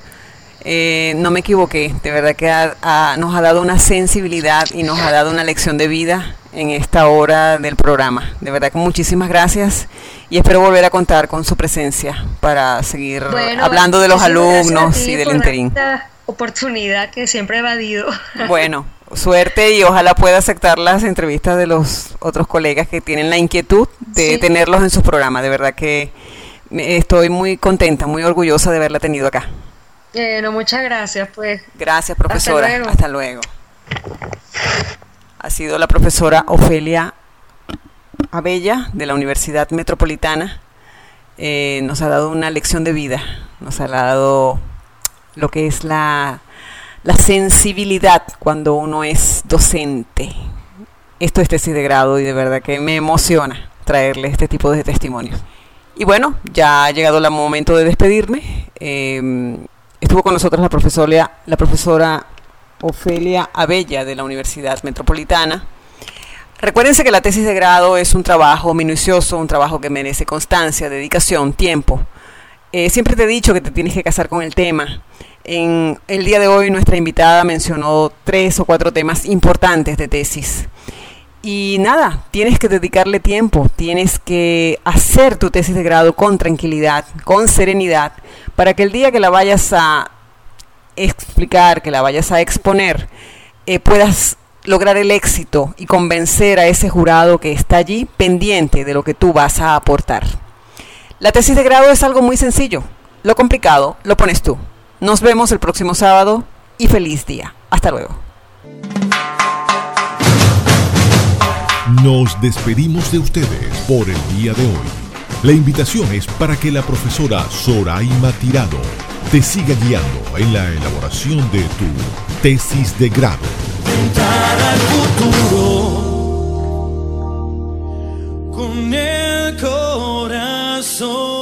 Eh, no me equivoqué, de verdad que ha- ha- nos ha dado una sensibilidad y nos ha dado una lección de vida en esta hora del programa. De verdad que muchísimas gracias y espero volver a contar con su presencia para seguir Bueno, hablando de los alumnos ti y del por interín. esta oportunidad que siempre he evadido. Bueno, suerte y ojalá pueda aceptar las entrevistas de los otros colegas que tienen la inquietud de Sí. tenerlos en sus programas. De verdad que estoy muy contenta, muy orgullosa de haberla tenido acá. Bueno, muchas gracias, pues. Gracias, profesora. luego. Hasta luego. Ha sido la profesora Ofelia Abella de la Universidad Metropolitana eh, nos ha dado una lección de vida, nos ha dado lo que es la, la sensibilidad cuando uno es docente. Esto es tesis de grado y de verdad que me emociona traerle este tipo de testimonios. Y bueno, ya ha llegado el momento de despedirme. Eh, estuvo con nosotros la profesora, la profesora Ofelia Abella de la Universidad Metropolitana. Recuérdense que la tesis de grado es un trabajo minucioso, un trabajo que merece constancia, dedicación, tiempo. Eh, siempre te he dicho que te tienes que casar con el tema. En el día de hoy nuestra invitada mencionó tres o cuatro temas importantes de tesis. Y nada, tienes que dedicarle tiempo, tienes que hacer tu tesis de grado con tranquilidad, con serenidad, para que el día que la vayas a explicar, que la vayas a exponer, eh, puedas lograr el éxito y convencer a ese jurado que está allí pendiente de lo que tú vas a aportar. La tesis de grado es algo muy sencillo. Lo complicado lo pones tú. Nos vemos el próximo sábado y feliz día. Hasta luego. Nos despedimos de ustedes por el día de hoy. La invitación es para que la profesora Soraima Tirado te siga guiando en la elaboración de tu tesis de grado. Al futuro con el corazón.